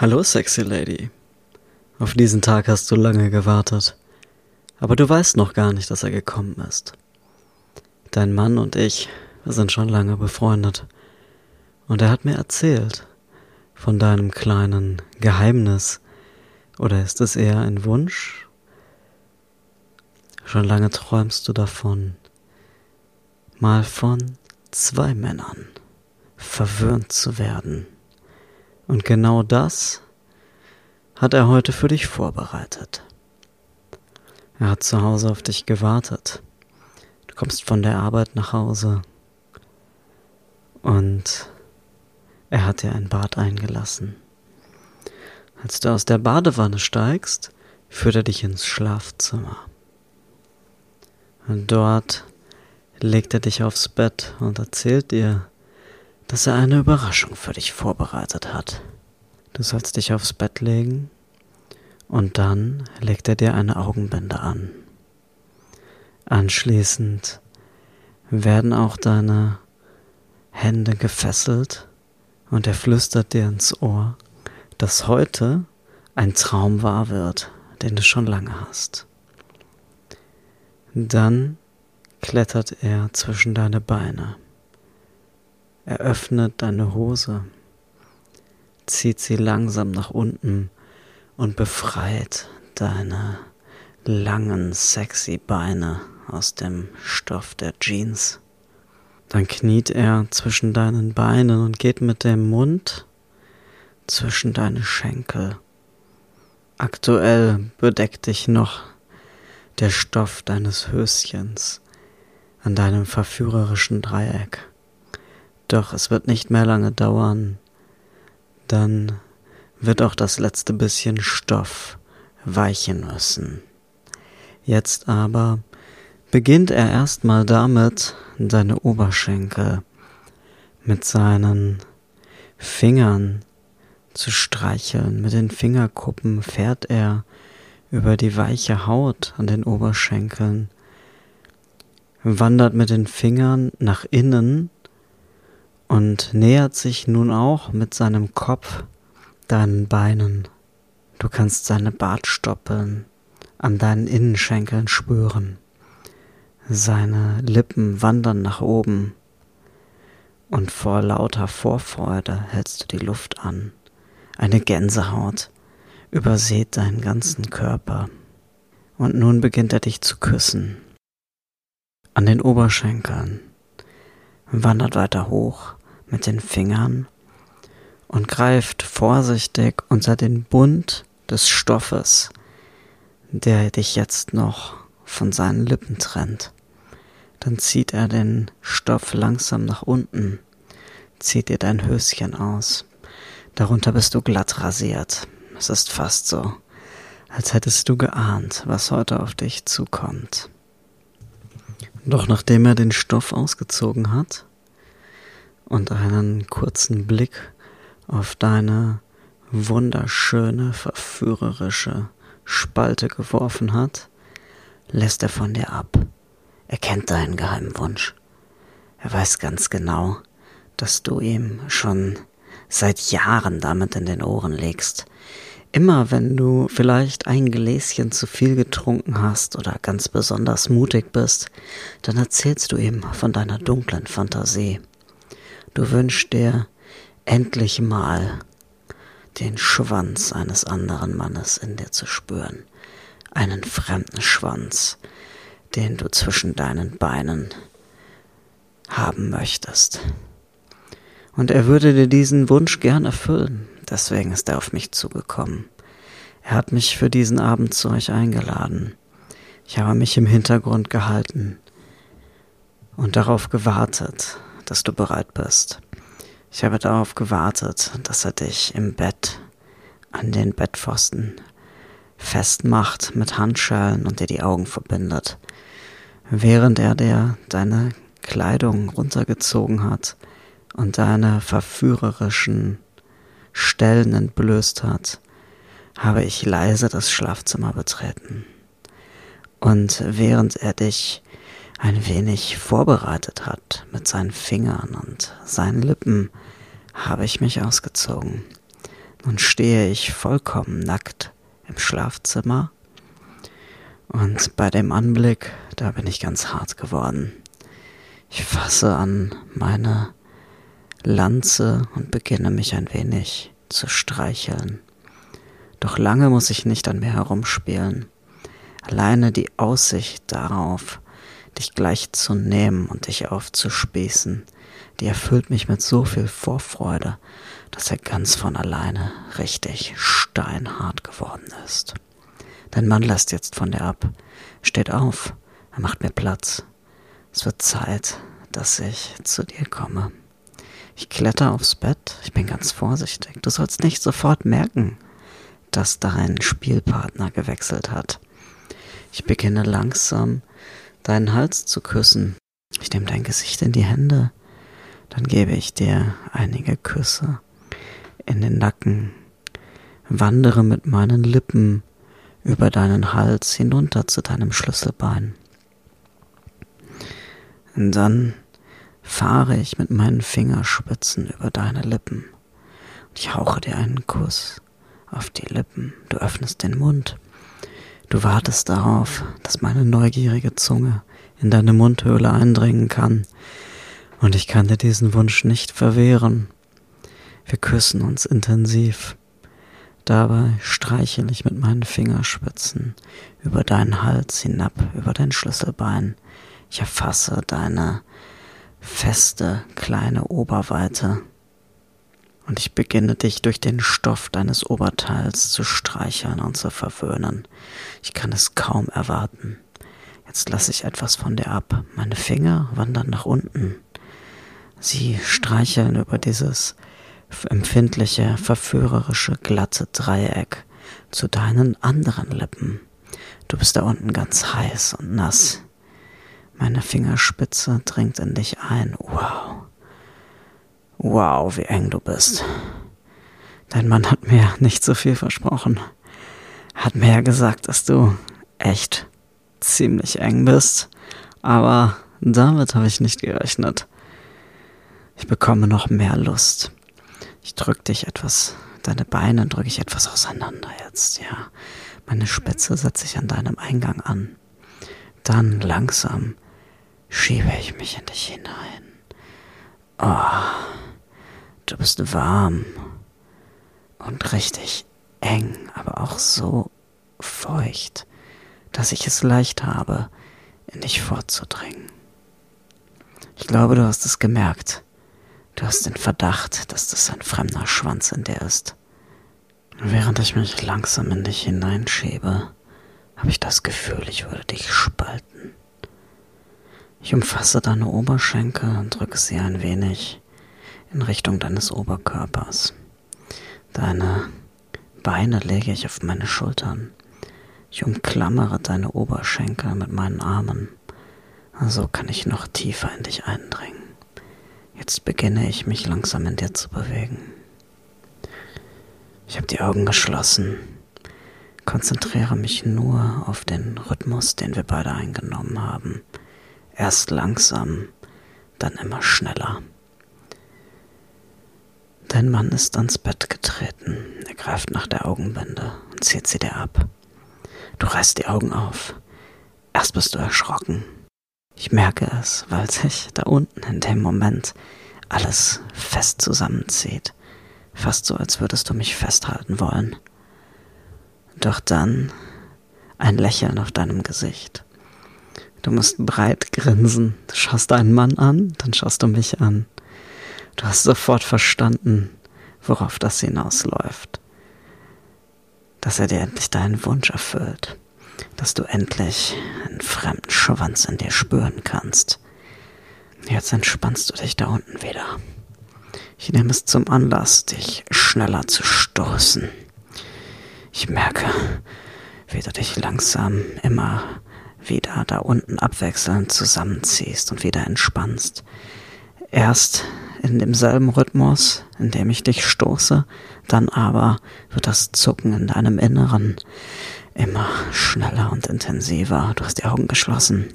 Hallo, sexy Lady. Auf diesen Tag hast du lange gewartet. Aber du weißt noch gar nicht, dass er gekommen ist. Dein Mann und ich, sind schon lange befreundet. Und er hat mir erzählt von deinem kleinen Geheimnis. Oder ist es eher ein Wunsch? Schon lange träumst du davon, mal von zwei Männern verwöhnt zu werden. Und genau das hat er heute für dich vorbereitet. Er hat zu Hause auf dich gewartet. Du kommst von der Arbeit nach Hause und er hat dir ein Bad eingelassen. Als du aus der Badewanne steigst, führt er dich ins Schlafzimmer. Und dort legt er dich aufs Bett und erzählt dir, dass er eine Überraschung für dich vorbereitet hat. Du sollst dich aufs Bett legen und dann legt er dir eine Augenbinde an. Anschließend werden auch deine Hände gefesselt und er flüstert dir ins Ohr, dass heute ein Traum wahr wird, den du schon lange hast. Dann klettert er zwischen deine Beine. Er öffnet deine Hose, zieht sie langsam nach unten und befreit deine langen, sexy Beine aus dem Stoff der Jeans. Dann kniet er zwischen deinen Beinen und geht mit dem Mund zwischen deine Schenkel. Aktuell bedeckt dich noch der Stoff deines Höschens an deinem verführerischen Dreieck. Doch es wird nicht mehr lange dauern, dann wird auch das letzte bisschen Stoff weichen müssen. Jetzt aber beginnt er erstmal damit, seine Oberschenkel mit seinen Fingern zu streicheln. Mit den Fingerkuppen fährt er über die weiche Haut an den Oberschenkeln, wandert mit den Fingern nach innen und nähert sich nun auch mit seinem Kopf deinen Beinen. Du kannst seine Bartstoppeln an deinen Innenschenkeln spüren. Seine Lippen wandern nach oben und vor lauter Vorfreude hältst du die Luft an. Eine Gänsehaut übersät deinen ganzen Körper. Und nun beginnt er dich zu küssen. An den Oberschenkeln, wandert weiter hoch mit den Fingern und greift vorsichtig unter den Bund des Stoffes, der dich jetzt noch von seinen Lippen trennt. Dann zieht er den Stoff langsam nach unten, zieht dir dein Höschen aus. Darunter bist du glatt rasiert. Es ist fast so, als hättest du geahnt, was heute auf dich zukommt. Doch nachdem er den Stoff ausgezogen hat, und einen kurzen Blick auf deine wunderschöne, verführerische Spalte geworfen hat, lässt er von dir ab. Er kennt deinen geheimen Wunsch. Er weiß ganz genau, dass du ihm schon seit Jahren damit in den Ohren legst. Immer wenn du vielleicht ein Gläschen zu viel getrunken hast oder ganz besonders mutig bist, dann erzählst du ihm von deiner dunklen Fantasie. Du wünschst dir endlich mal den Schwanz eines anderen Mannes in dir zu spüren. Einen fremden Schwanz, den du zwischen deinen Beinen haben möchtest. Und er würde dir diesen Wunsch gern erfüllen. Deswegen ist er auf mich zugekommen. Er hat mich für diesen Abend zu euch eingeladen. Ich habe mich im Hintergrund gehalten und darauf gewartet, dass du bereit bist. Ich habe darauf gewartet, dass er dich im Bett an den Bettpfosten festmacht mit Handschellen und dir die Augen verbindet, während er dir deine Kleidung runtergezogen hat und deine verführerischen Stellen entblößt hat, habe ich leise das Schlafzimmer betreten. Und während er dich ein wenig vorbereitet hat mit seinen Fingern und seinen Lippen, habe ich mich ausgezogen. Nun stehe ich vollkommen nackt im Schlafzimmer und bei dem Anblick, da bin ich ganz hart geworden. Ich fasse an meine Lanze und beginne mich ein wenig zu streicheln. Doch lange muss ich nicht an mir herumspielen. Alleine die Aussicht darauf, dich gleich zu nehmen und dich aufzuspießen, die erfüllt mich mit so viel Vorfreude, dass er ganz von alleine richtig steinhart geworden ist. Dein Mann lässt jetzt von dir ab, steht auf, er macht mir Platz. Es wird Zeit, dass ich zu dir komme. Ich kletter aufs Bett, ich bin ganz vorsichtig. Du sollst nicht sofort merken, dass dein Spielpartner gewechselt hat. Ich beginne langsam deinen Hals zu küssen. Ich nehme dein Gesicht in die Hände. Dann gebe ich dir einige Küsse in den Nacken, wandere mit meinen Lippen über deinen Hals hinunter zu deinem Schlüsselbein. Und dann fahre ich mit meinen Fingerspitzen über deine Lippen und ich hauche dir einen Kuss auf die Lippen. Du öffnest den Mund. Du wartest darauf, dass meine neugierige Zunge in deine Mundhöhle eindringen kann. Und ich kann dir diesen Wunsch nicht verwehren. Wir küssen uns intensiv. Dabei streichel ich mit meinen Fingerspitzen über deinen Hals hinab, über dein Schlüsselbein. Ich erfasse deine feste kleine Oberweite und ich beginne dich durch den Stoff deines Oberteils zu streicheln und zu verwöhnen. Ich kann es kaum erwarten. Jetzt lasse ich etwas von dir ab. Meine Finger wandern nach unten. Sie streicheln über dieses empfindliche, verführerische, glatte Dreieck zu deinen anderen Lippen. Du bist da unten ganz heiß und nass. Meine Fingerspitze dringt in dich ein. Wow. Wow, wie eng du bist. Dein Mann hat mir nicht so viel versprochen. Hat mir ja gesagt, dass du echt ziemlich eng bist. Aber damit habe ich nicht gerechnet. Ich bekomme noch mehr Lust. Ich drück dich etwas, deine Beine drücke ich etwas auseinander jetzt, ja. Meine Spitze setze ich an deinem Eingang an. Dann langsam schiebe ich mich in dich hinein. Oh, du bist warm und richtig eng, aber auch so feucht, dass ich es leicht habe, in dich vorzudringen. Ich glaube, du hast es gemerkt. Du hast den Verdacht, dass das ein fremder Schwanz in dir ist. Während ich mich langsam in dich hineinschiebe, habe ich das Gefühl, ich würde dich spalten. Ich umfasse deine Oberschenkel und drücke sie ein wenig in Richtung deines Oberkörpers. Deine Beine lege ich auf meine Schultern. Ich umklammere deine Oberschenkel mit meinen Armen. So kann ich noch tiefer in dich eindringen. Jetzt beginne ich mich langsam in dir zu bewegen. Ich habe die Augen geschlossen, konzentriere mich nur auf den Rhythmus, den wir beide eingenommen haben. Erst langsam, dann immer schneller. Dein Mann ist ans Bett getreten. Er greift nach der Augenbinde und zieht sie dir ab. Du reißt die Augen auf. Erst bist du erschrocken. Ich merke es, weil sich da unten in dem Moment alles fest zusammenzieht. Fast so, als würdest du mich festhalten wollen. Doch dann ein Lächeln auf deinem Gesicht. Du musst breit grinsen. Du schaust deinen Mann an, dann schaust du mich an. Du hast sofort verstanden, worauf das hinausläuft. Dass er dir endlich deinen Wunsch erfüllt dass du endlich einen fremden Schwanz in dir spüren kannst. Jetzt entspannst du dich da unten wieder. Ich nehme es zum Anlass, dich schneller zu stoßen. Ich merke, wie du dich langsam immer wieder da unten abwechselnd zusammenziehst und wieder entspannst. Erst in demselben Rhythmus, in dem ich dich stoße, dann aber wird das Zucken in deinem Inneren immer schneller und intensiver. Du hast die Augen geschlossen.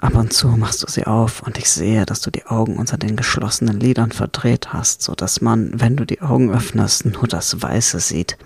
Ab und zu machst du sie auf und ich sehe, dass du die Augen unter den geschlossenen Lidern verdreht hast, so dass man, wenn du die Augen öffnest, nur das Weiße sieht.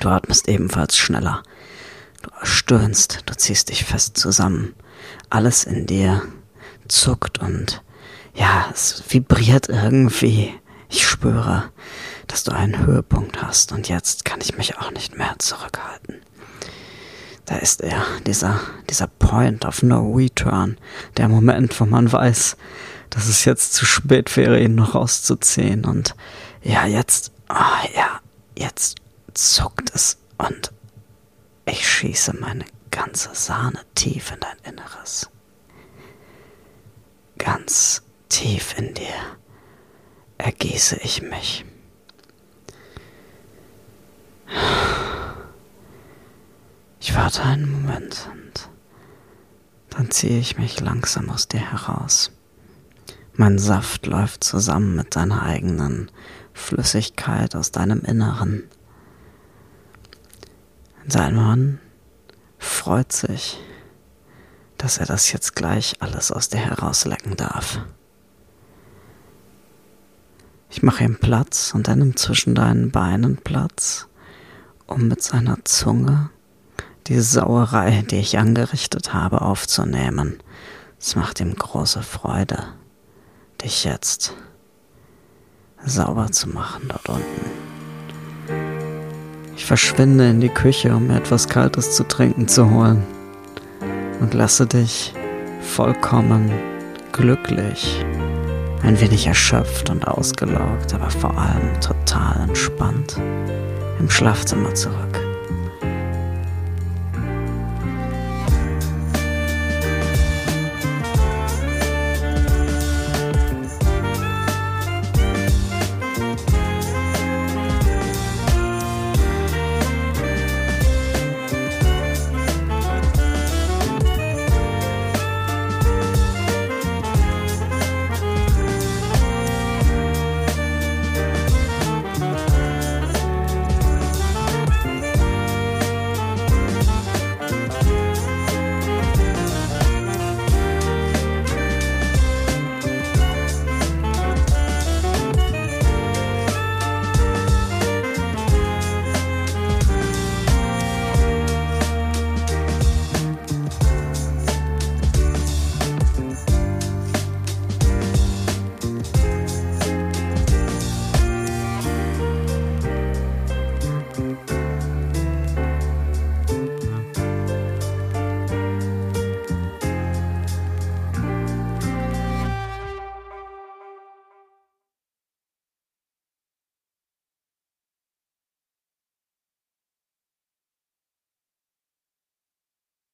Du atmest ebenfalls schneller. Du stöhnst, du ziehst dich fest zusammen. Alles in dir zuckt und ja, es vibriert irgendwie. Ich spüre, dass du einen Höhepunkt hast und jetzt kann ich mich auch nicht mehr zurückhalten. Da ist er, dieser, dieser Point of No Return, der Moment, wo man weiß, dass es jetzt zu spät wäre, ihn noch rauszuziehen. Und ja, jetzt, oh ja, jetzt zuckt es und ich schieße meine ganze Sahne tief in dein Inneres. Ganz tief in dir ergieße ich mich. Ich warte einen Moment und dann ziehe ich mich langsam aus dir heraus. Mein Saft läuft zusammen mit deiner eigenen Flüssigkeit aus deinem Inneren. Dein Mann freut sich, dass er das jetzt gleich alles aus dir herauslecken darf. Ich mache ihm Platz und er nimmt zwischen deinen Beinen Platz, um mit seiner Zunge die Sauerei, die ich angerichtet habe, aufzunehmen. Es macht ihm große Freude, dich jetzt sauber zu machen dort unten. Ich verschwinde in die Küche, um mir etwas Kaltes zu trinken zu holen und lasse dich vollkommen glücklich, ein wenig erschöpft und ausgelaugt, aber vor allem total entspannt im Schlafzimmer zurück.